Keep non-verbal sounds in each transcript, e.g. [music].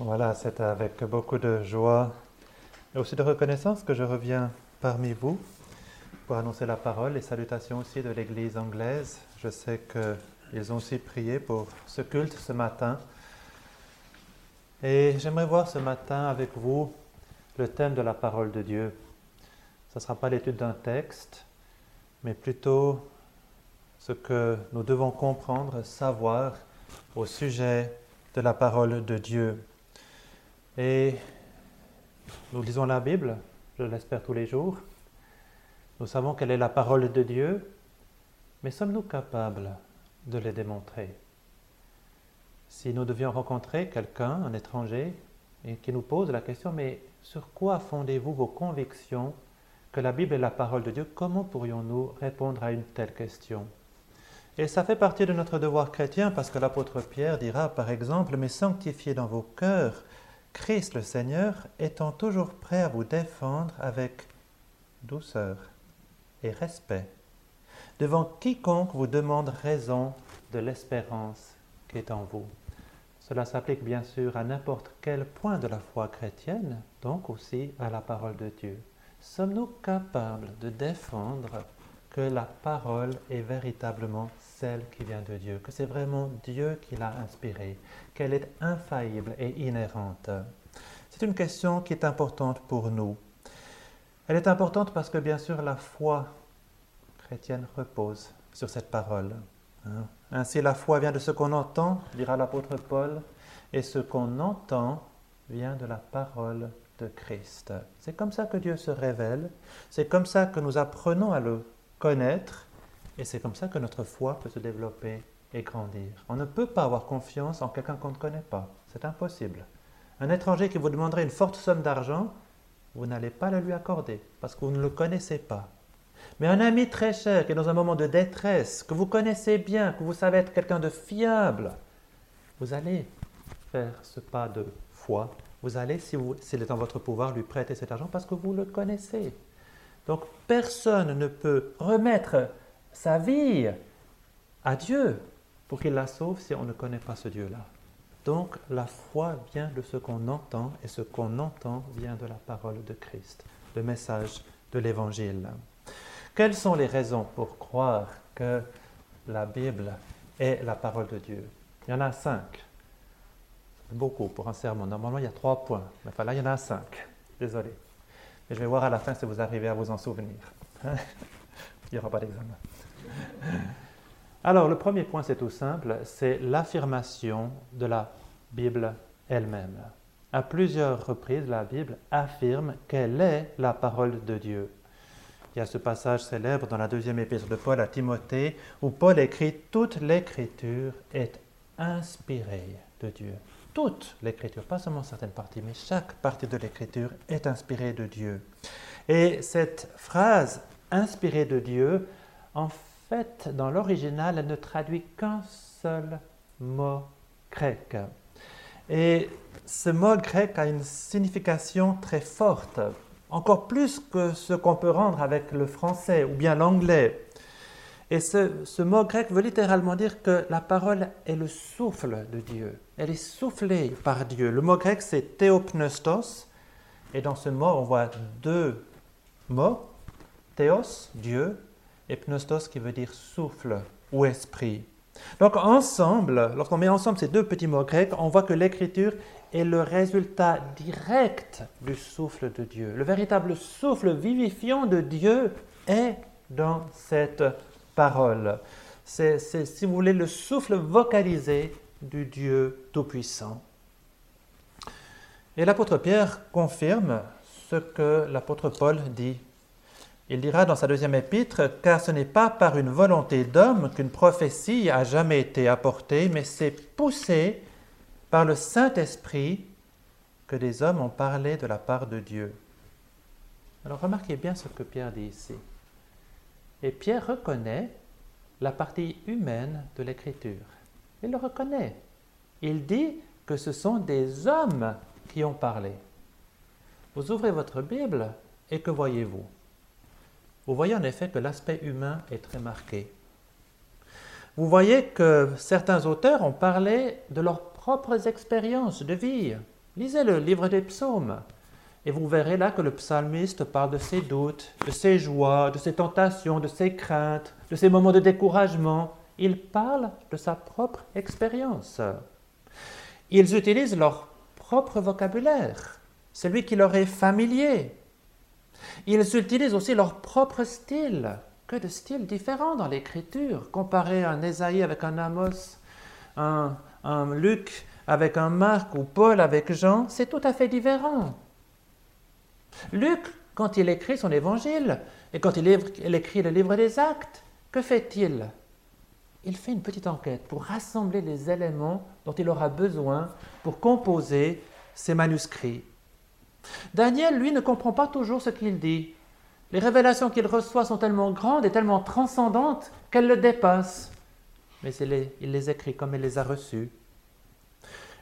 Voilà, c'est avec beaucoup de joie et aussi de reconnaissance que je reviens parmi vous pour annoncer la parole et salutations aussi de l'Église anglaise. Je sais qu'ils ont aussi prié pour ce culte ce matin. Et j'aimerais voir ce matin avec vous le thème de la parole de Dieu. Ce ne sera pas l'étude d'un texte, mais plutôt ce que nous devons comprendre, savoir au sujet de la parole de Dieu. Et nous lisons la Bible, je l'espère tous les jours. Nous savons quelle est la parole de Dieu, mais sommes-nous capables de les démontrer? Si nous devions rencontrer quelqu'un, un étranger, et qui nous pose la question, mais sur quoi fondez-vous vos convictions que la Bible est la parole de Dieu? Comment pourrions-nous répondre à une telle question? Et ça fait partie de notre devoir chrétien parce que l'apôtre Pierre dira par exemple, mais sanctifiez dans vos cœurs Christ le Seigneur étant toujours prêt à vous défendre avec douceur et respect devant quiconque vous demande raison de l'espérance qui est en vous. Cela s'applique bien sûr à n'importe quel point de la foi chrétienne, donc aussi à la parole de Dieu. Sommes-nous capables de défendre que la parole est véritablement celle qui vient de Dieu, que c'est vraiment Dieu qui l'a inspirée, qu'elle est infaillible et inhérente C'est une question qui est importante pour nous. Elle est importante parce que bien sûr la foi chrétienne repose sur cette parole. Hein. Ainsi la foi vient de ce qu'on entend, dira l'apôtre Paul, et ce qu'on entend vient de la parole de Christ. C'est comme ça que Dieu se révèle, c'est comme ça que nous apprenons à le connaître, et c'est comme ça que notre foi peut se développer et grandir. On ne peut pas avoir confiance en quelqu'un qu'on ne connaît pas, c'est impossible. Un étranger qui vous demanderait une forte somme d'argent, vous n'allez pas le lui accorder, parce que vous ne le connaissez pas. Mais un ami très cher qui est dans un moment de détresse, que vous connaissez bien, que vous savez être quelqu'un de fiable, vous allez faire ce pas de foi. Vous allez, s'il est en votre pouvoir, lui prêter cet argent parce que vous le connaissez. Donc personne ne peut remettre sa vie à Dieu pour qu'il la sauve si on ne connaît pas ce Dieu-là. Donc la foi vient de ce qu'on entend et ce qu'on entend vient de la parole de Christ, le message de l'Évangile. Quelles sont les raisons pour croire que la Bible est la parole de Dieu? Il y en a cinq. Beaucoup pour un sermon. Normalement, il y a trois points. Mais là, il y en a cinq. Désolé. Mais je vais voir à la fin si vous arrivez à vous en souvenir. [laughs] il n'y aura pas d'examen. [laughs] Alors, le premier point, c'est tout simple, c'est l'affirmation de la Bible elle-même. À plusieurs reprises, la Bible affirme qu'elle est la parole de Dieu. Il y a ce passage célèbre dans la deuxième épître de Paul à Timothée où Paul écrit Toute l'écriture est inspirée de Dieu. Toute l'écriture, pas seulement certaines parties, mais chaque partie de l'écriture est inspirée de Dieu. Et cette phrase inspirée de Dieu, en fait, dans l'original, elle ne traduit qu'un seul mot grec. Et ce mot grec a une signification très forte encore plus que ce qu'on peut rendre avec le français ou bien l'anglais. Et ce, mot grec veut littéralement dire que la parole est le souffle de Dieu. Elle est soufflée par Dieu. Le mot grec, c'est théopneustos. Et dans ce mot, on voit deux mots. Théos, Dieu, et pneustos qui veut dire souffle ou esprit. Donc ensemble, lorsqu'on met ensemble ces deux petits mots grecs, on voit que l'écriture est le résultat direct du souffle de Dieu. Le véritable souffle vivifiant de Dieu est dans cette parole. C'est, si vous voulez, le souffle vocalisé du Dieu Tout-Puissant. Et l'apôtre Pierre confirme ce que l'apôtre Paul dit. Il dira dans sa deuxième épître, car ce n'est pas par une volonté d'homme qu'une prophétie a jamais été apportée, mais c'est poussé par le Saint-Esprit que des hommes ont parlé de la part de Dieu. Alors remarquez bien ce que Pierre dit ici. Et Pierre reconnaît la partie humaine de l'Écriture. Il le reconnaît. Il dit que ce sont des hommes qui ont parlé. Vous ouvrez votre Bible et que voyez-vous? Vous voyez en effet que l'aspect humain est très marqué. Vous voyez que certains auteurs ont parlé de leur propres expériences de vie. Lisez le livre des psaumes. Et vous verrez là que le psalmiste parle de ses doutes, de ses joies, de ses tentations, de ses craintes, de ses moments de découragement. Il parle de sa propre expérience. Ils utilisent leur propre vocabulaire, celui qui leur est familier. Ils utilisent aussi leur propre style. Que de styles différents dans l'écriture. Comparer un Ésaïe avec un Amos, un, un Luc avec un Marc ou Paul avec Jean, c'est tout à fait différent. Luc, quand il écrit son évangile et quand il écrit le livre des actes, que fait-il? Il fait une petite enquête pour rassembler les éléments dont il aura besoin pour composer ses manuscrits. Daniel, lui, ne comprend pas toujours ce qu'il dit. Les révélations qu'il reçoit sont tellement grandes et tellement transcendantes qu'elles le dépassent. Mais il les, écrit comme il les a reçues.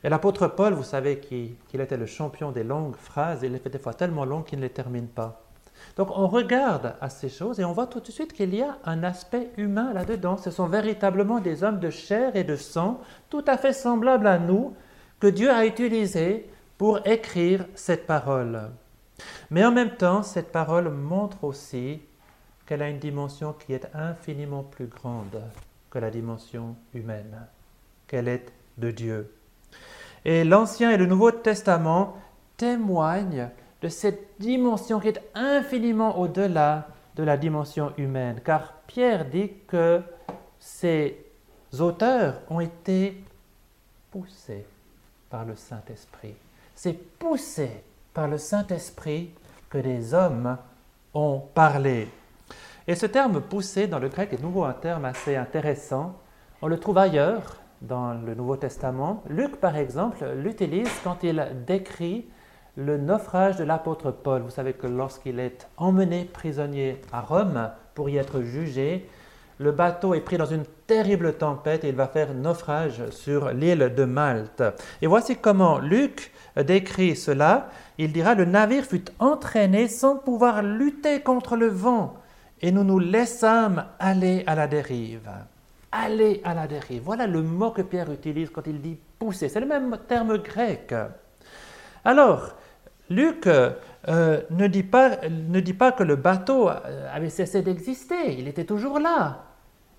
Et l'apôtre Paul, vous savez qu'il était le champion des longues phrases, il les fait des fois tellement longues qu'il ne les termine pas. Donc on regarde à ces choses et on voit tout de suite qu'il y a un aspect humain là-dedans. Ce sont véritablement des hommes de chair et de sang, tout à fait semblables à nous, que Dieu a utilisés pour écrire cette parole. Mais en même temps, cette parole montre aussi qu'elle a une dimension qui est infiniment plus grande que la dimension humaine, qu'elle est de Dieu. Et l'Ancien et le Nouveau Testament témoignent de cette dimension qui est infiniment au-delà de la dimension humaine, car Pierre dit que ces auteurs ont été poussés par le Saint-Esprit. C'est poussé par le Saint-Esprit que des hommes ont parlé. Et ce terme poussé dans le grec est de nouveau un terme assez intéressant. On le trouve ailleurs dans le Nouveau Testament. Luc, par exemple, l'utilise quand il décrit le naufrage de l'apôtre Paul. Vous savez que lorsqu'il est emmené prisonnier à Rome pour y être jugé, le bateau est pris dans une terrible tempête et il va faire naufrage sur l'île de Malte. Et voici comment Luc décrit cela. Il dira, le navire fut entraîné sans pouvoir lutter contre le vent et nous nous laissâmes aller à la dérive aller à la dérive. Voilà le mot que Pierre utilise quand il dit pousser. C'est le même terme grec. Alors, Luc euh, ne, dit pas, ne dit pas que le bateau avait cessé d'exister, il était toujours là,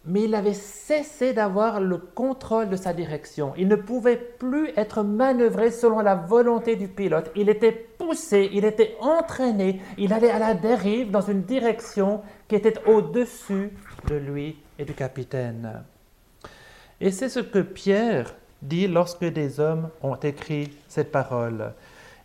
mais il avait cessé d'avoir le contrôle de sa direction. Il ne pouvait plus être manœuvré selon la volonté du pilote. Il était poussé, il était entraîné, il allait à la dérive dans une direction qui était au-dessus de lui et du capitaine. Et c'est ce que Pierre dit lorsque des hommes ont écrit cette parole.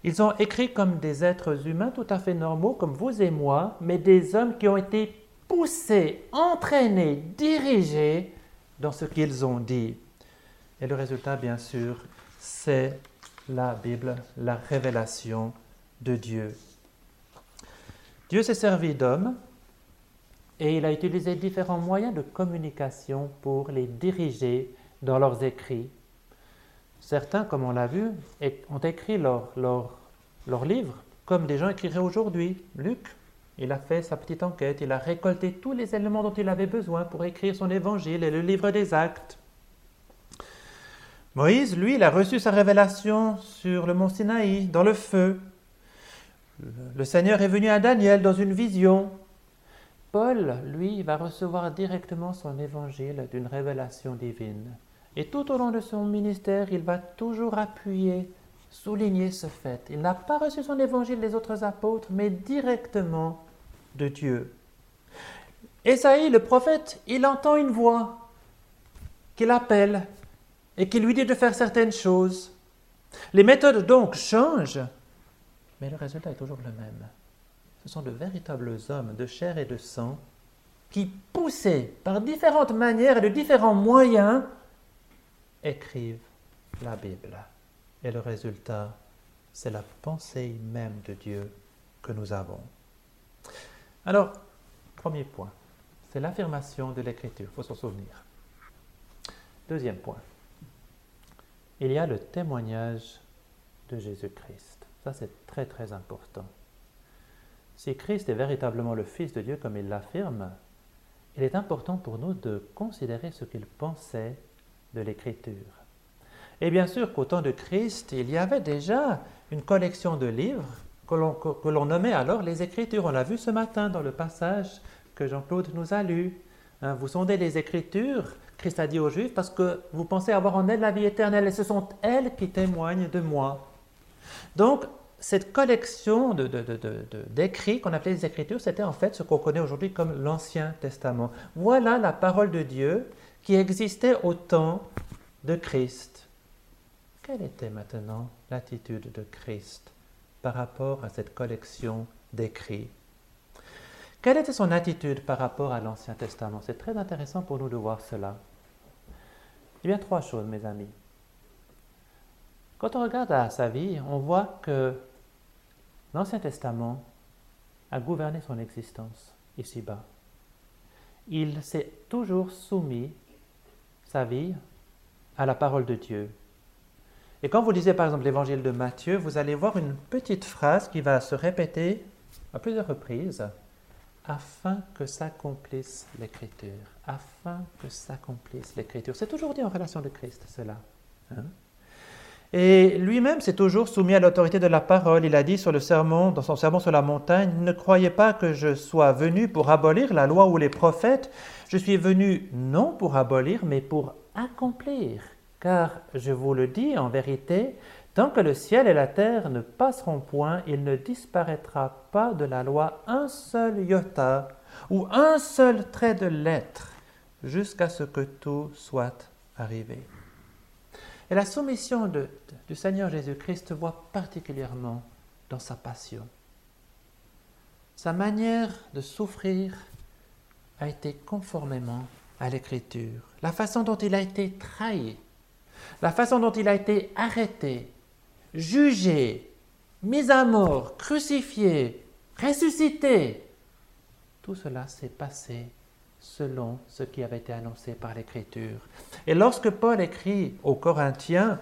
Ils ont écrit comme des êtres humains tout à fait normaux, comme vous et moi, mais des hommes qui ont été poussés, entraînés, dirigés dans ce qu'ils ont dit. Et le résultat, bien sûr, c'est la Bible, la révélation de Dieu. Dieu s'est servi d'hommes et il a utilisé différents moyens de communication pour les diriger dans leurs écrits. Certains, comme on l'a vu, ont écrit leurs leur, livres comme des gens écriraient aujourd'hui. Luc, il a fait sa petite enquête, il a récolté tous les éléments dont il avait besoin pour écrire son évangile et le livre des actes. Moïse, lui, il a reçu sa révélation sur le mont Sinaï, dans le feu. Le Seigneur est venu à Daniel dans une vision. Paul, lui, va recevoir directement son évangile d'une révélation divine. Et tout au long de son ministère, il va toujours appuyer, souligner ce fait. Il n'a pas reçu son évangile des autres apôtres, mais directement de Dieu. Esaïe, le prophète, il entend une voix qui l'appelle et qui lui dit de faire certaines choses. Les méthodes donc changent, mais le résultat est toujours le même ce sont de véritables hommes de chair et de sang qui, poussés par différentes manières et de différents moyens, écrivent la Bible. Et le résultat, c'est la pensée même de Dieu que nous avons. Alors, premier point, c'est l'affirmation de l'Écriture, il faut s'en souvenir. Deuxième point, il y a le témoignage de Jésus-Christ. Ça, c'est très très important. Si Christ est véritablement le Fils de Dieu comme il l'affirme, il est important pour nous de considérer ce qu'il pensait de l'Écriture. Et bien sûr qu'au temps de Christ, il y avait déjà une collection de livres que l'on nommait alors les Écritures. On l'a vu ce matin dans le passage que Jean-Claude nous a lu. Hein, vous sondez les Écritures, Christ a dit aux Juifs, parce que vous pensez avoir en elles la vie éternelle, et ce sont elles qui témoignent de moi. Donc, cette collection d'écrits de, qu'on appelait les Écritures, c'était en fait ce qu'on connaît aujourd'hui comme l'Ancien Testament. Voilà la parole de Dieu qui existait au temps de Christ. Quelle était maintenant l'attitude de Christ? Par rapport à cette collection d'écrits Quelle était son attitude par rapport à l'Ancien Testament? C'est très intéressant pour nous de voir cela. Y a trois choses, mes amis. Quand on regarde à sa vie, on voit que l'Ancien Testament a gouverné son existence ici-bas. Il s'est toujours soumis, sa vie, à la parole de Dieu. Et quand vous lisez par exemple l'évangile de Matthieu, vous allez voir une petite phrase qui va se répéter à plusieurs reprises, afin que s'accomplisse l'écriture, afin que s'accomplisse l'écriture. C'est toujours dit en relation de Christ, cela. Hein. Et lui-même s'est toujours soumis à l'autorité de la parole. Il a dit sur le sermon, dans son sermon sur la montagne, Ne croyez pas que je sois venu pour abolir la loi ou les prophètes. Je suis venu non pour abolir, mais pour accomplir. Car je vous le dis en vérité, tant que le ciel et la terre ne passeront point, il ne disparaîtra pas de la loi un seul iota ou un seul trait de lettre jusqu'à ce que tout soit arrivé. Et la soumission du Seigneur Jésus-Christ voit particulièrement dans sa passion. Sa manière de souffrir a été conformément à l'Écriture. La façon dont il a été trahi, la façon dont il a été arrêté, jugé, mis à mort, crucifié, ressuscité, tout cela s'est passé selon ce qui avait été annoncé par l'Écriture. Et lorsque Paul écrit aux Corinthiens,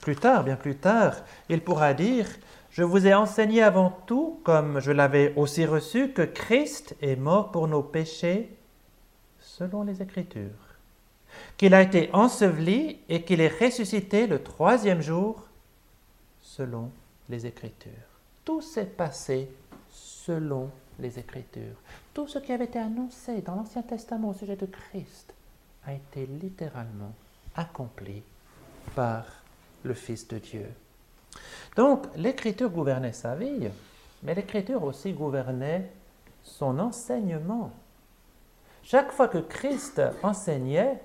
plus tard, bien plus tard, il pourra dire, Je vous ai enseigné avant tout, comme je l'avais aussi reçu, que Christ est mort pour nos péchés selon les Écritures, qu'il a été enseveli et qu'il est ressuscité le troisième jour selon les Écritures. Tout s'est passé selon les Écritures. Tout ce qui avait été annoncé dans l'Ancien Testament au sujet de Christ a été littéralement accompli par le Fils de Dieu. Donc, l'Écriture gouvernait sa vie, mais l'Écriture aussi gouvernait son enseignement. Chaque fois que Christ enseignait,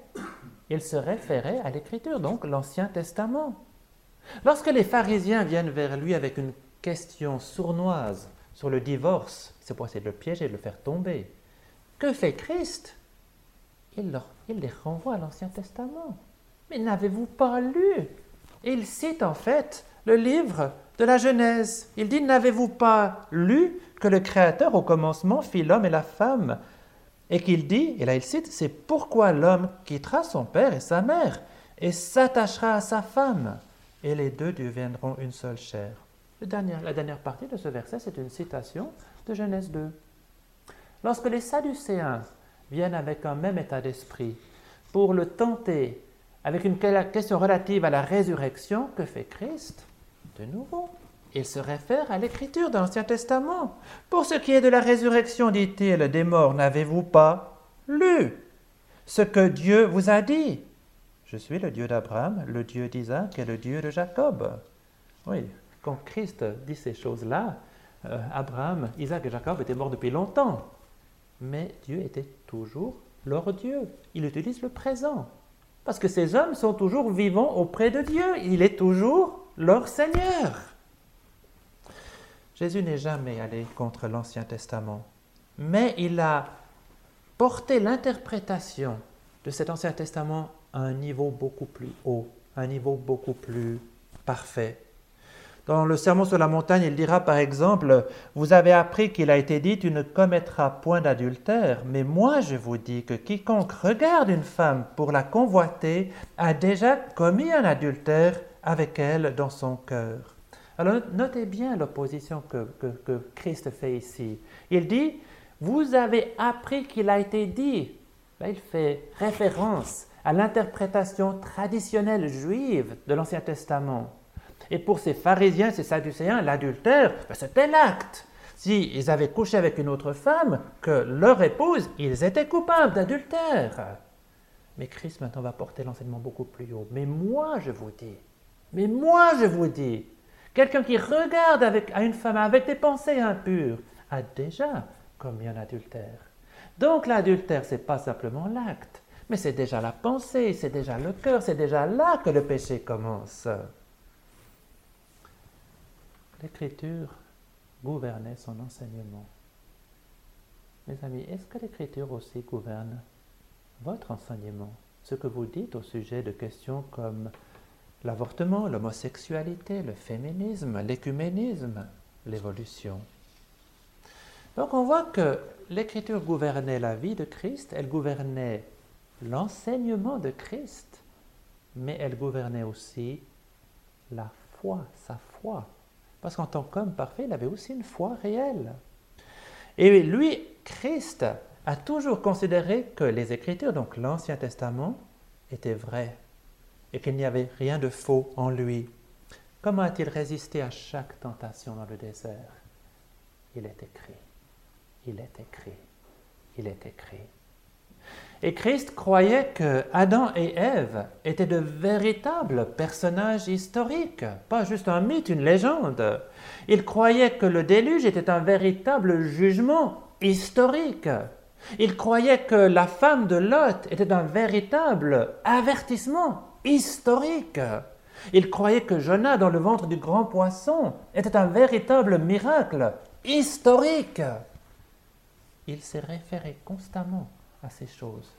il se référait à l'Écriture, donc l'Ancien Testament. Lorsque les pharisiens viennent vers lui avec une question sournoise sur le divorce, c'est pour essayer de le piéger, de le faire tomber. Que fait Christ? Il, il les renvoie à l'Ancien Testament. Mais n'avez-vous pas lu? Il cite en fait le livre de la Genèse. Il dit, n'avez-vous pas lu que le Créateur au commencement fit l'homme et la femme Et qu'il dit, et là il cite, c'est pourquoi l'homme quittera son père et sa mère et s'attachera à sa femme, et les deux deviendront une seule chair la dernière partie de ce verset, c'est une citation de Genèse 2. Lorsque les Sadducéens viennent avec un même état d'esprit pour le tenter avec une question relative à la résurrection, que fait Christ? De nouveau, il se réfère à l'écriture de l'Ancien Testament. Pour ce qui est de la résurrection, dit-il, des morts, n'avez-vous pas lu ce que Dieu vous a dit? Je suis le Dieu d'Abraham, le Dieu d'Isaac et le Dieu de Jacob. Oui, quand Christ dit ces choses-là, euh, Abraham, Isaac et Jacob étaient morts depuis longtemps. Mais Dieu était toujours leur Dieu. Il utilise le présent. Parce que ces hommes sont toujours vivants auprès de Dieu. Il est toujours leur Seigneur. Jésus n'est jamais allé contre l'Ancien Testament. Mais il a porté l'interprétation de cet Ancien Testament à un niveau beaucoup plus haut, un niveau beaucoup plus parfait. Dans le Sermon sur la montagne, il dira par exemple, Vous avez appris qu'il a été dit, tu ne commettras point d'adultère, mais moi je vous dis que quiconque regarde une femme pour la convoiter a déjà commis un adultère avec elle dans son cœur. Alors notez bien l'opposition que, que Christ fait ici. Il dit, Vous avez appris qu'il a été dit. Là, il fait référence à l'interprétation traditionnelle juive de l'Ancien Testament. Et pour ces pharisiens, ces sadducéens, l'adultère, ben, c'était l'acte. S'ils avaient couché avec une autre femme que leur épouse, ils étaient coupables d'adultère. Mais Christ maintenant va porter l'enseignement beaucoup plus haut. Mais moi, je vous dis, mais moi, je vous dis, quelqu'un qui regarde à une femme avec des pensées impures a déjà commis un adultère. Donc l'adultère, ce n'est pas simplement l'acte, mais c'est déjà la pensée, c'est déjà le cœur, c'est déjà là que le péché commence. L'Écriture gouvernait son enseignement. Mes amis, est-ce que l'Écriture aussi gouverne votre enseignement? Ce que vous dites au sujet de questions comme l'avortement, l'homosexualité, le féminisme, l'écuménisme, l'évolution. Donc on voit que l'Écriture gouvernait la vie de Christ, elle gouvernait l'enseignement de Christ, mais elle gouvernait aussi la foi, sa foi. Parce qu'en tant qu'homme parfait, il avait aussi une foi réelle. Et lui, Christ, a toujours considéré que les Écritures, donc l'Ancien Testament, étaient vraies et qu'il n'y avait rien de faux en lui. Comment a-t-il résisté à chaque tentation dans le désert? Il est écrit, il est écrit, il est écrit. Et Christ croyait que Adam et Ève étaient de véritables personnages historiques, pas juste un mythe, une légende. Il croyait que le déluge était un véritable jugement historique. Il croyait que la femme de Lot était un véritable avertissement historique. Il croyait que Jonah dans le ventre du grand poisson était un véritable miracle historique. Il s'est référé constamment à ces choses.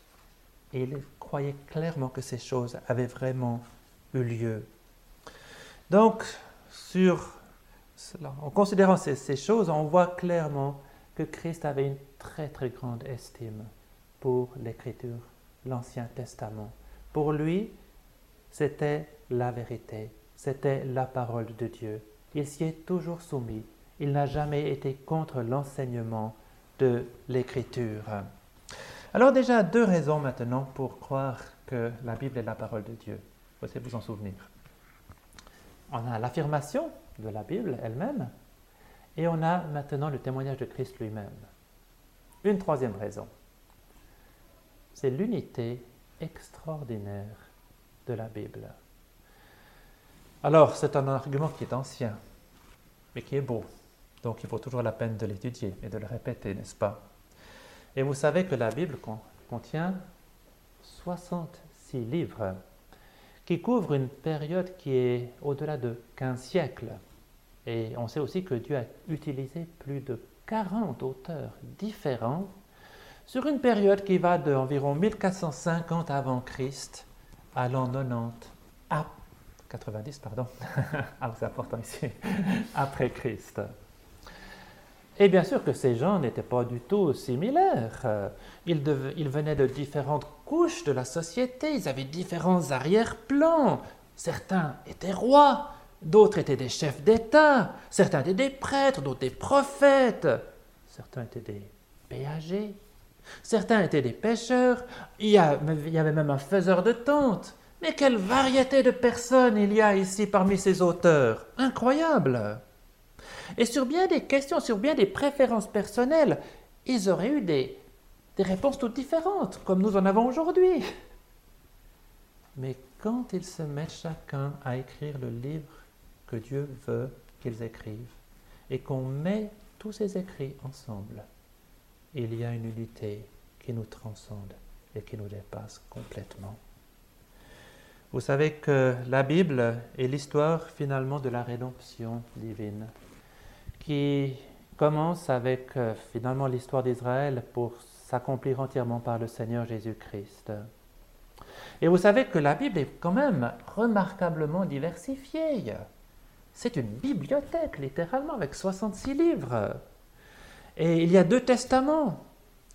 Et il croyait clairement que ces choses avaient vraiment eu lieu. Donc, sur, en considérant ces, ces choses, on voit clairement que Christ avait une très très grande estime pour l'Écriture, l'Ancien Testament. Pour lui, c'était la vérité, c'était la parole de Dieu. Il s'y est toujours soumis. Il n'a jamais été contre l'enseignement de l'Écriture. Alors déjà, deux raisons maintenant pour croire que la Bible est la parole de Dieu. Vous pouvez vous en souvenir? On a l'affirmation de la Bible elle-même et on a maintenant le témoignage de Christ lui-même. Une troisième raison, c'est l'unité extraordinaire de la Bible. Alors, c'est un argument qui est ancien, mais qui est beau. Donc, il vaut toujours la peine de l'étudier et de le répéter, n'est-ce pas? Et vous savez que la Bible contient 66 livres qui couvrent une période qui est au-delà de 15 siècles. Et on sait aussi que Dieu a utilisé plus de 40 auteurs différents sur une période qui va de environ 1450 avant Christ à l'an 90, à 90, pardon, [laughs] ah, c'est important ici, après Christ. Et bien sûr que ces gens n'étaient pas du tout similaires. Ils, venaient de différentes couches de la société, ils avaient différents arrière-plans. Certains étaient rois, d'autres étaient des chefs d'État, certains étaient des prêtres, d'autres des prophètes, certains étaient des péagers, certains étaient des pêcheurs, il y, avait même un faiseur de tentes. Mais quelle variété de personnes il y a ici parmi ces auteurs Incroyable et sur bien des questions, sur bien des préférences personnelles, ils auraient eu des, des réponses toutes différentes, comme nous en avons aujourd'hui. Mais quand ils se mettent chacun à écrire le livre que Dieu veut qu'ils écrivent, et qu'on met tous ces écrits ensemble, il y a une unité qui nous transcende et qui nous dépasse complètement. Vous savez que la Bible est l'histoire finalement de la rédemption divine qui commence avec euh, finalement l'histoire d'Israël pour s'accomplir entièrement par le Seigneur Jésus-Christ. Et vous savez que la Bible est quand même remarquablement diversifiée. C'est une bibliothèque, littéralement, avec 66 livres. Et il y a deux testaments.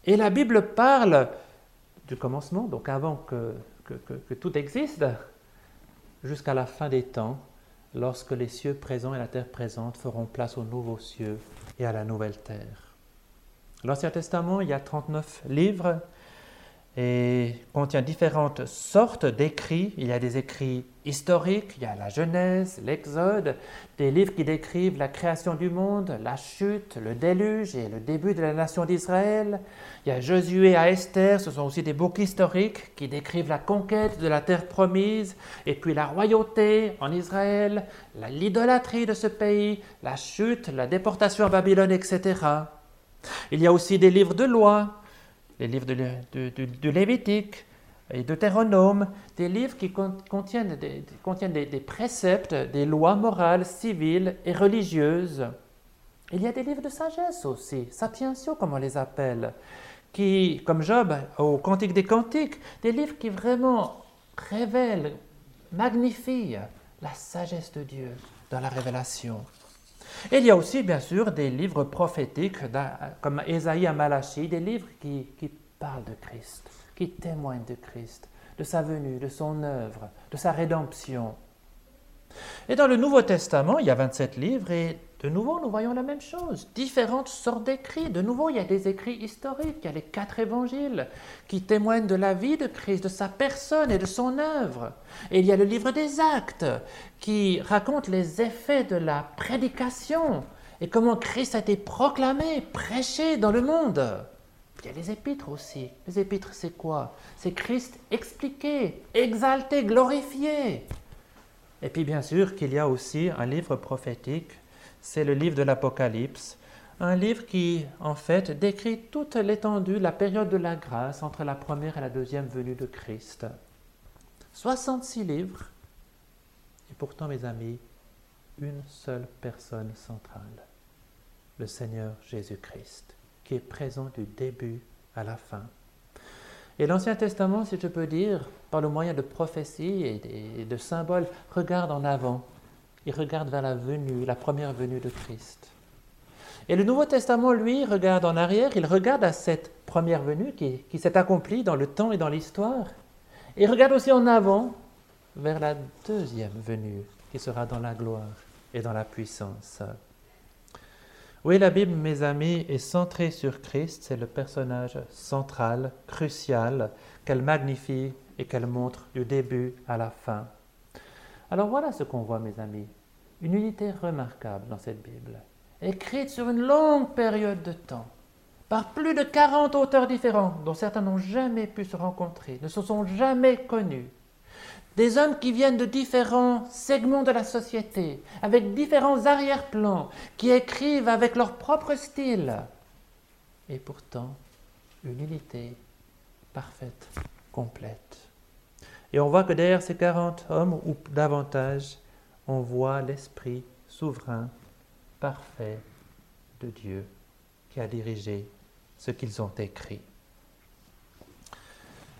Et la Bible parle du commencement, donc avant que, que tout existe, jusqu'à la fin des temps, lorsque les cieux présents et la terre présente feront place aux nouveaux cieux et à la nouvelle terre. L'Ancien Testament, il y a 39 livres et contient différentes sortes d'écrits. Il y a des écrits historiques, il y a la Genèse, l'Exode, des livres qui décrivent la création du monde, la chute, le déluge et le début de la nation d'Israël. Il y a Josué à Esther, ce sont aussi des bouquins historiques qui décrivent la conquête de la terre promise, et puis la royauté en Israël, l'idolâtrie de ce pays, la chute, la déportation à Babylone, etc. Il y a aussi des livres de loi, les livres de, Lévitique et Deutéronome, des livres qui contiennent, des, contiennent des, préceptes, des lois morales, civiles et religieuses. Il y a des livres de sagesse aussi, sapientiaux comme on les appelle, qui, comme Job au Cantique des Cantiques, des livres qui vraiment révèlent, magnifient la sagesse de Dieu dans la révélation. Il y a aussi, bien sûr, des livres prophétiques comme Ésaïe à Malachie, des livres qui, qui parlent de Christ, qui témoignent de Christ, de sa venue, de son œuvre, de sa rédemption. Et dans le Nouveau Testament, il y a 27 livres et de nouveau, nous voyons la même chose, différentes sortes d'écrits. De nouveau, il y a des écrits historiques, il y a les quatre évangiles qui témoignent de la vie de Christ, de sa personne et de son œuvre. Et il y a le livre des actes qui raconte les effets de la prédication et comment Christ a été proclamé, prêché dans le monde. Il y a les épîtres aussi. Les épîtres, c'est quoi? C'est Christ expliqué, exalté, glorifié. Et puis bien sûr qu'il y a aussi un livre prophétique c'est le livre de l'Apocalypse, un livre qui, en fait, décrit toute l'étendue, la période de la grâce entre la première et la deuxième venue de Christ. 66 livres, et pourtant, mes amis, une seule personne centrale, le Seigneur Jésus-Christ, qui est présent du début à la fin. Et l'Ancien Testament, si je peux dire, par le moyen de prophéties et de symboles, regarde en avant il regarde vers la venue, la première venue de Christ. Et le Nouveau Testament, lui, regarde en arrière, il regarde à cette première venue qui, s'est accomplie dans le temps et dans l'histoire. Et il regarde aussi en avant vers la deuxième venue qui sera dans la gloire et dans la puissance. Oui, la Bible, mes amis, est centrée sur Christ, c'est le personnage central, crucial, qu'elle magnifie et qu'elle montre du début à la fin. Alors voilà ce qu'on voit, mes amis. Une unité remarquable dans cette Bible, écrite sur une longue période de temps, par plus de 40 auteurs différents, dont certains n'ont jamais pu se rencontrer, ne se sont jamais connus. Des hommes qui viennent de différents segments de la société, avec différents arrière-plans, qui écrivent avec leur propre style. Et pourtant, une unité parfaite, complète. Et on voit que derrière ces 40 hommes ou davantage, on voit l'Esprit souverain, parfait de Dieu qui a dirigé ce qu'ils ont écrit.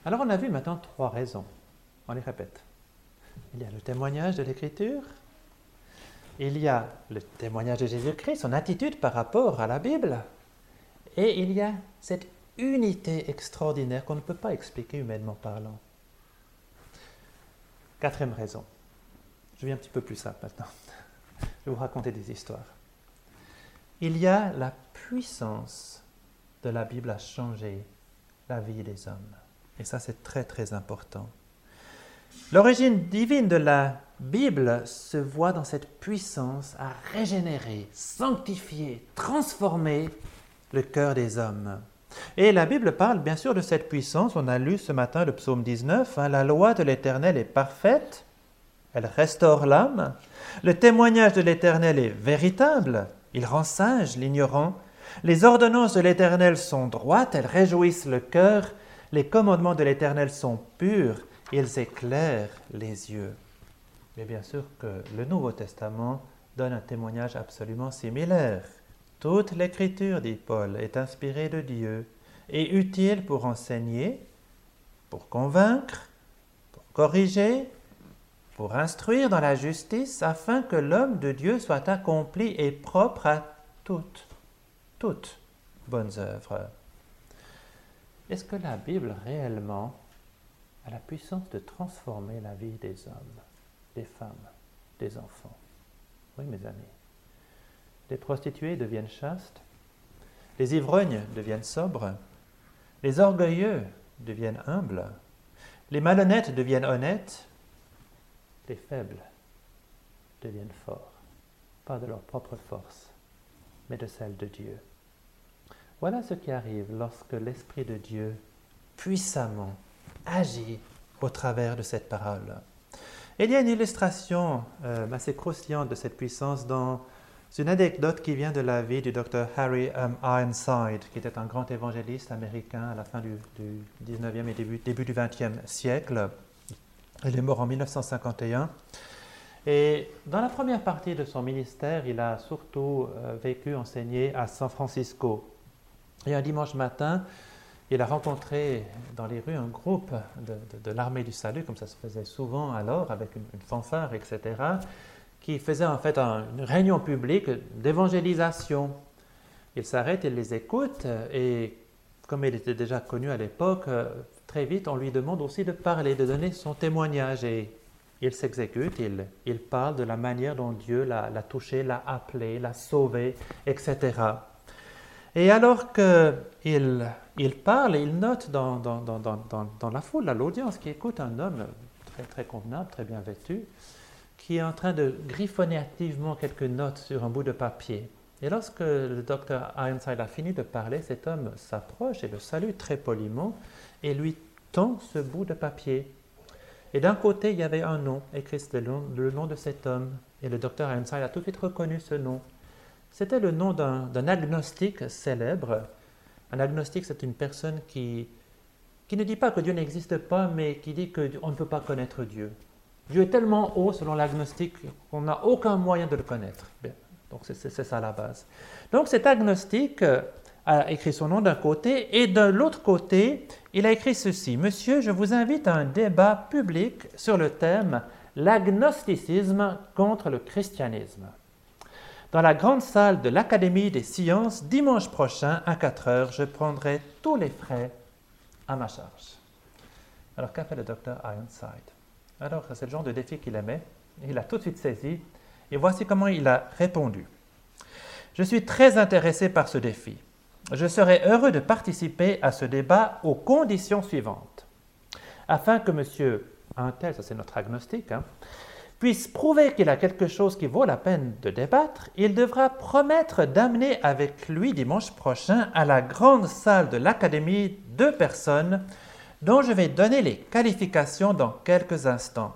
Alors on a vu maintenant trois raisons. On les répète. Il y a le témoignage de l'Écriture, il y a le témoignage de Jésus-Christ, son attitude par rapport à la Bible, et il y a cette unité extraordinaire qu'on ne peut pas expliquer humainement parlant. Quatrième raison. Je viens un petit peu plus simple maintenant. Je vais vous raconter des histoires. Il y a la puissance de la Bible à changer la vie des hommes. Et ça, c'est très, très important. L'origine divine de la Bible se voit dans cette puissance à régénérer, sanctifier, transformer le cœur des hommes. Et la Bible parle bien sûr de cette puissance. On a lu ce matin le psaume 19. Hein, la loi de l'Éternel est parfaite, elle restaure l'âme. Le témoignage de l'Éternel est véritable, il rend sage l'ignorant. Les ordonnances de l'Éternel sont droites, elles réjouissent le cœur. Les commandements de l'Éternel sont purs, ils éclairent les yeux. Mais bien sûr que le Nouveau Testament donne un témoignage absolument similaire. Toute l'écriture, dit Paul, est inspirée de Dieu et utile pour enseigner, pour convaincre, pour corriger, pour instruire dans la justice, afin que l'homme de Dieu soit accompli et propre à toutes, toutes bonnes œuvres. Est-ce que la Bible réellement a la puissance de transformer la vie des hommes, des femmes, des enfants? Oui, mes amis. Les prostituées deviennent chastes, les ivrognes deviennent sobres, les orgueilleux deviennent humbles, les malhonnêtes deviennent honnêtes, les faibles deviennent forts, pas de leur propre force, mais de celle de Dieu. Voilà ce qui arrive lorsque l'Esprit de Dieu puissamment agit au travers de cette parole. il y a une illustration euh, assez croustillante de cette puissance dans une anecdote qui vient de la vie du docteur Harry um, Ironside, qui était un grand évangéliste américain à la fin du, du 19e et début, début du 20e siècle. Il est mort en 1951. Et dans la première partie de son ministère, il a surtout euh, vécu, enseigné à San Francisco. Et un dimanche matin, il a rencontré dans les rues un groupe de, l'armée du salut, comme ça se faisait souvent alors, avec une, fanfare, etc., qui faisait en fait une réunion publique d'évangélisation. Il s'arrête, il les écoute, et comme il était déjà connu à l'époque, euh, très vite on lui demande aussi de parler, de donner son témoignage. Et il s'exécute, il, parle de la manière dont Dieu l'a touché, l'a appelé, l'a sauvé, etc. Et alors qu'il il parle, il note dans, la foule, l'audience qui écoute un homme très, très convenable, très bien vêtu, qui est en train de griffonner activement quelques notes sur un bout de papier. Et lorsque le docteur Ironside a fini de parler, cet homme s'approche et le salue très poliment et lui tend ce bout de papier. Et d'un côté, il y avait un nom, écrit le nom, le nom de cet homme. Et le docteur Ironside a tout de suite reconnu ce nom. C'était le nom d'un agnostique célèbre. Un agnostique, c'est une personne qui, qui ne dit pas que Dieu n'existe pas, mais qui dit qu'on ne peut pas connaître Dieu. Dieu est tellement haut, selon l'agnostique, qu'on n'a aucun moyen de le connaître. donc c'est ça la base. Donc cet agnostique euh, a écrit son nom d'un côté, et de l'autre côté, il a écrit ceci. Monsieur, je vous invite à un débat public sur le thème L'agnosticisme contre le christianisme dans la grande salle de l'Académie des sciences dimanche prochain à 4 heures. Je prendrai tous les frais à ma charge. Alors, qu'a fait le docteur Ironside? Alors, c'est le genre de défi qu'il aimait. Il a tout de suite saisi et voici comment il a répondu. Je suis très intéressé par ce défi. Je serais heureux de participer à ce débat aux conditions suivantes. Afin que M. Intel, ça c'est notre agnostique, hein, puisse prouver qu'il a quelque chose qui vaut la peine de débattre, il devra promettre d'amener avec lui dimanche prochain à la grande salle de l'Académie deux personnes dont je vais donner les qualifications dans quelques instants,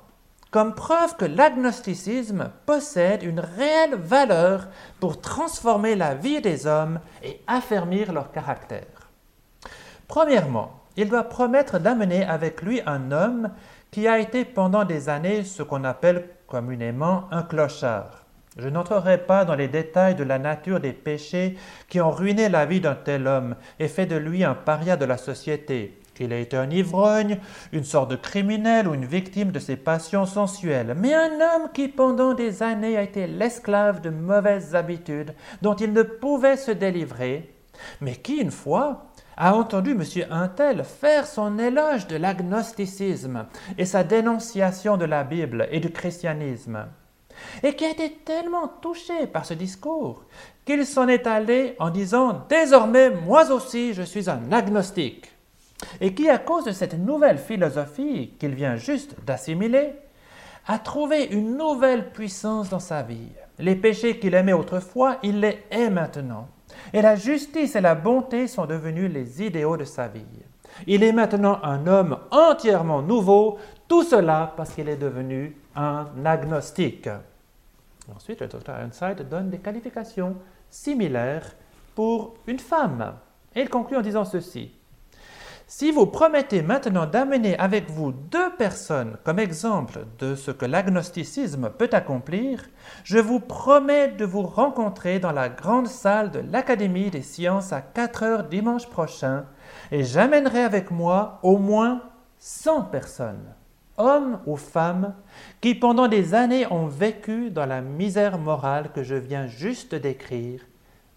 comme preuve que l'agnosticisme possède une réelle valeur pour transformer la vie des hommes et affermir leur caractère. Premièrement, il doit promettre d'amener avec lui un homme qui a été pendant des années ce qu'on appelle communément un clochard. Je n'entrerai pas dans les détails de la nature des péchés qui ont ruiné la vie d'un tel homme et fait de lui un paria de la société, qu'il ait été un ivrogne, une sorte de criminel ou une victime de ses passions sensuelles, mais un homme qui pendant des années a été l'esclave de mauvaises habitudes dont il ne pouvait se délivrer, mais qui une fois a entendu M. Intel faire son éloge de l'agnosticisme et sa dénonciation de la Bible et du christianisme, et qui a été tellement touché par ce discours qu'il s'en est allé en disant Désormais, moi aussi, je suis un agnostique, et qui, à cause de cette nouvelle philosophie qu'il vient juste d'assimiler, a trouvé une nouvelle puissance dans sa vie. Les péchés qu'il aimait autrefois, il les hait maintenant. Et la justice et la bonté sont devenus les idéaux de sa vie. Il est maintenant un homme entièrement nouveau, tout cela parce qu'il est devenu un agnostique. Ensuite, le docteur Ironside donne des qualifications similaires pour une femme. Et il conclut en disant ceci. Si vous promettez maintenant d'amener avec vous deux personnes comme exemple de ce que l'agnosticisme peut accomplir, je vous promets de vous rencontrer dans la grande salle de l'Académie des sciences à 4 heures dimanche prochain et j'amènerai avec moi au moins 100 personnes, hommes ou femmes, qui pendant des années ont vécu dans la misère morale que je viens juste décrire,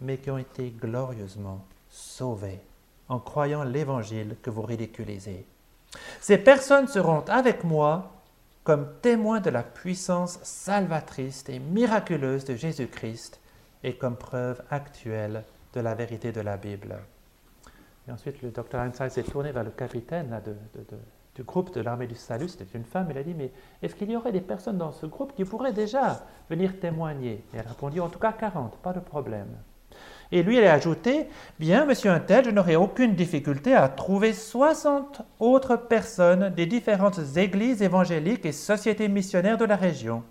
mais qui ont été glorieusement sauvés en croyant l'évangile que vous ridiculisez. Ces personnes seront avec moi comme témoins de la puissance salvatrice et miraculeuse de Jésus-Christ et comme preuve actuelle de la vérité de la Bible. Et ensuite, le docteur Einstein s'est tourné vers le capitaine du groupe de l'armée du salut, c'était une femme, il a dit, mais est-ce qu'il y aurait des personnes dans ce groupe qui pourraient déjà venir témoigner? Et elle a répondu, en tout cas 40, pas de problème. Et lui, il a ajouté, bien, monsieur Untel, je n'aurai aucune difficulté à trouver 60 autres personnes des différentes églises évangéliques et sociétés missionnaires de la région.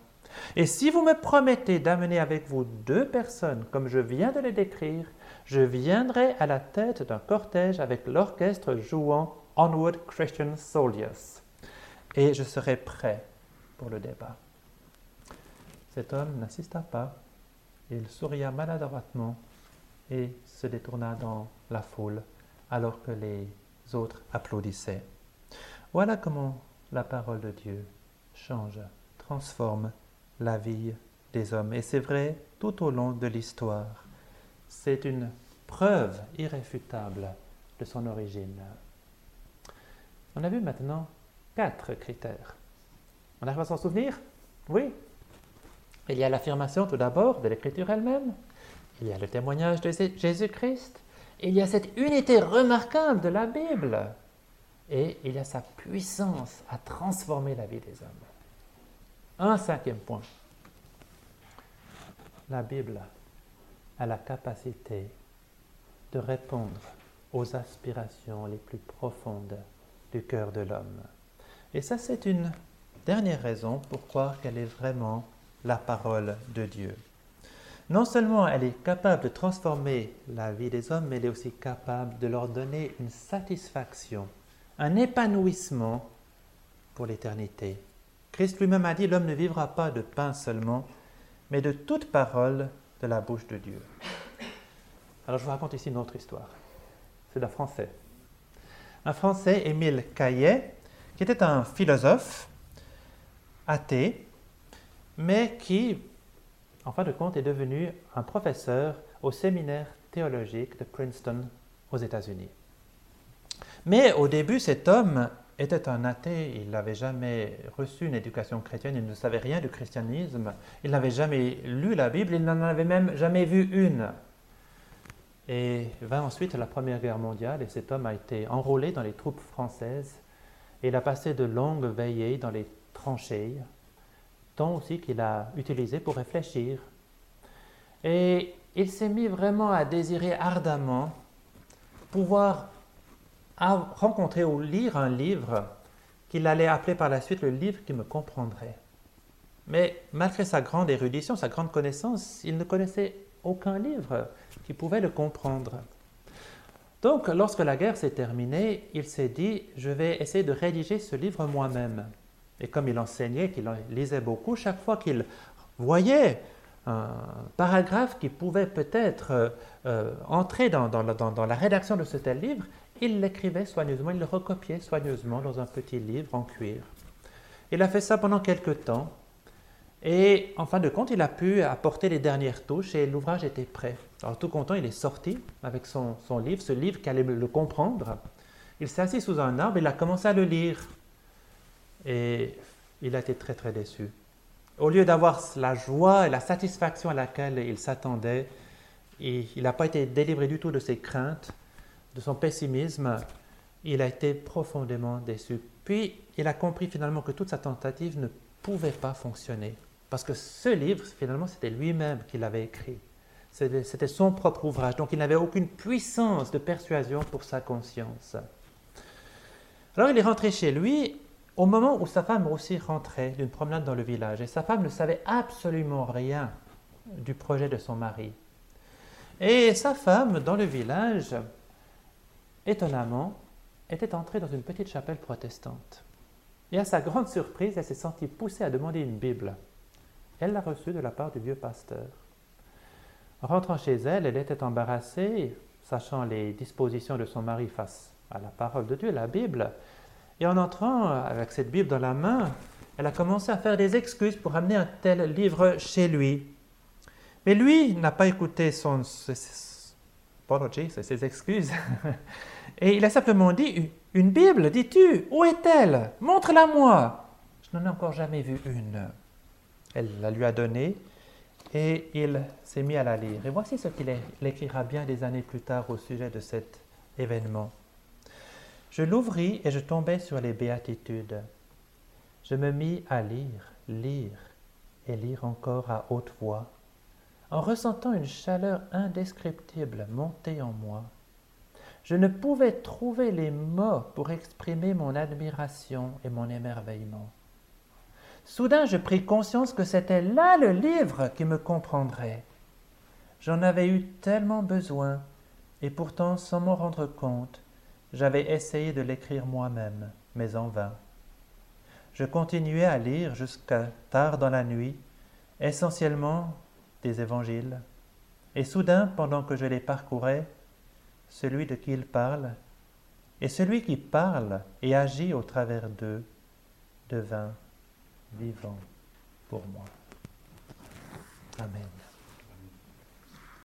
Et si vous me promettez d'amener avec vous deux personnes, comme je viens de les décrire, je viendrai à la tête d'un cortège avec l'orchestre jouant Onward Christian Soldiers. Et je serai prêt pour le débat. Cet homme n'assista pas. Il souria maladroitement et se détourna dans la foule alors que les autres applaudissaient. Voilà comment la parole de Dieu change, transforme la vie des hommes. Et c'est vrai tout au long de l'histoire. C'est une preuve irréfutable de son origine. On a vu maintenant quatre critères. On arrive à s'en souvenir? Oui. Il y a l'affirmation tout d'abord de l'écriture elle-même. Il y a le témoignage de Jésus-Christ. Il y a cette unité remarquable de la Bible. Et il y a sa puissance à transformer la vie des hommes. Un cinquième point. La Bible a la capacité de répondre aux aspirations les plus profondes du cœur de l'homme. Et ça, c'est une dernière raison pour croire qu'elle est vraiment la parole de Dieu. Non seulement elle est capable de transformer la vie des hommes, mais elle est aussi capable de leur donner une satisfaction, un épanouissement pour l'éternité. Christ lui-même a dit, l'homme ne vivra pas de pain seulement, mais de toute parole de la bouche de Dieu. Alors je vous raconte ici une autre histoire. C'est d'un Français. Un Français, Émile Caillet, qui était un philosophe athée, mais qui, en fin de compte, est devenu un professeur au séminaire théologique de Princeton aux États-Unis. Mais au début, cet homme était un athée, il n'avait jamais reçu une éducation chrétienne, il ne savait rien du christianisme, il n'avait jamais lu la Bible, il n'en avait même jamais vu une. Et vint ensuite la Première Guerre mondiale et cet homme a été enrôlé dans les troupes françaises. Et il a passé de longues veillées dans les tranchées, temps aussi qu'il a utilisé pour réfléchir. Et il s'est mis vraiment à désirer ardemment pouvoir rencontrer ou lire un livre qu'il allait appeler par la suite le livre qui me comprendrait. Mais malgré sa grande érudition, sa grande connaissance, il ne connaissait aucun livre qui pouvait le comprendre. Donc, lorsque la guerre s'est terminée, il s'est dit, je vais essayer de rédiger ce livre moi-même. Et comme il enseignait, qu'il lisait beaucoup, chaque fois qu'il voyait un paragraphe qui pouvait peut-être euh, euh, entrer dans, la rédaction de ce tel livre, il l'écrivait soigneusement, il le recopiait soigneusement dans un petit livre en cuir. Il a fait ça pendant quelque temps, et en fin de compte, il a pu apporter les dernières touches et l'ouvrage était prêt. Alors tout content, il est sorti avec son, livre, ce livre qui allait le comprendre. Il s'est assis sous un arbre, il a commencé à le lire. Et il a été très très déçu. Au lieu d'avoir la joie et la satisfaction à laquelle il s'attendait, il n'a pas été délivré du tout de ses craintes, de son pessimisme. Il a été profondément déçu. Puis il a compris finalement que toute sa tentative ne pouvait pas fonctionner. Parce que ce livre, finalement, c'était lui-même qui l'avait écrit. C'était son propre ouvrage. Donc il n'avait aucune puissance de persuasion pour sa conscience. Alors il est rentré chez lui au moment où sa femme aussi rentrait d'une promenade dans le village. Et sa femme ne savait absolument rien du projet de son mari. Et sa femme, dans le village, étonnamment, était entrée dans une petite chapelle protestante. Et à sa grande surprise, elle s'est sentie poussée à demander une Bible. Elle l'a reçu de la part du vieux pasteur. En rentrant chez elle, elle était embarrassée, sachant les dispositions de son mari face à la parole de Dieu, la Bible. Et en entrant avec cette Bible dans la main, elle a commencé à faire des excuses pour amener un tel livre chez lui. Mais lui n'a pas écouté son, apology, ses excuses. [laughs] Et il a simplement dit Une Bible, dis-tu Où est-elle? Montre-la-moi. Je n'en ai encore jamais vu une. Elle la lui a donnée et il s'est mis à la lire. Et voici ce qu'il écrira bien des années plus tard au sujet de cette événement. Je l'ouvris et je tombai sur les béatitudes. Je me mis à lire, lire et lire encore à haute voix, en ressentant une chaleur indescriptible monter en moi. Je ne pouvais trouver les mots pour exprimer mon admiration et mon émerveillement. Soudain, je pris conscience que c'était là le livre qui me comprendrait. J'en avais eu tellement besoin, et pourtant, sans m'en rendre compte, j'avais essayé de l'écrire moi-même, mais en vain. Je continuais à lire jusqu'à tard dans la nuit, essentiellement des évangiles, et soudain, pendant que je les parcourais, celui de qui il parle, et celui qui parle et agit au travers d'eux devint vivant pour moi. Amen.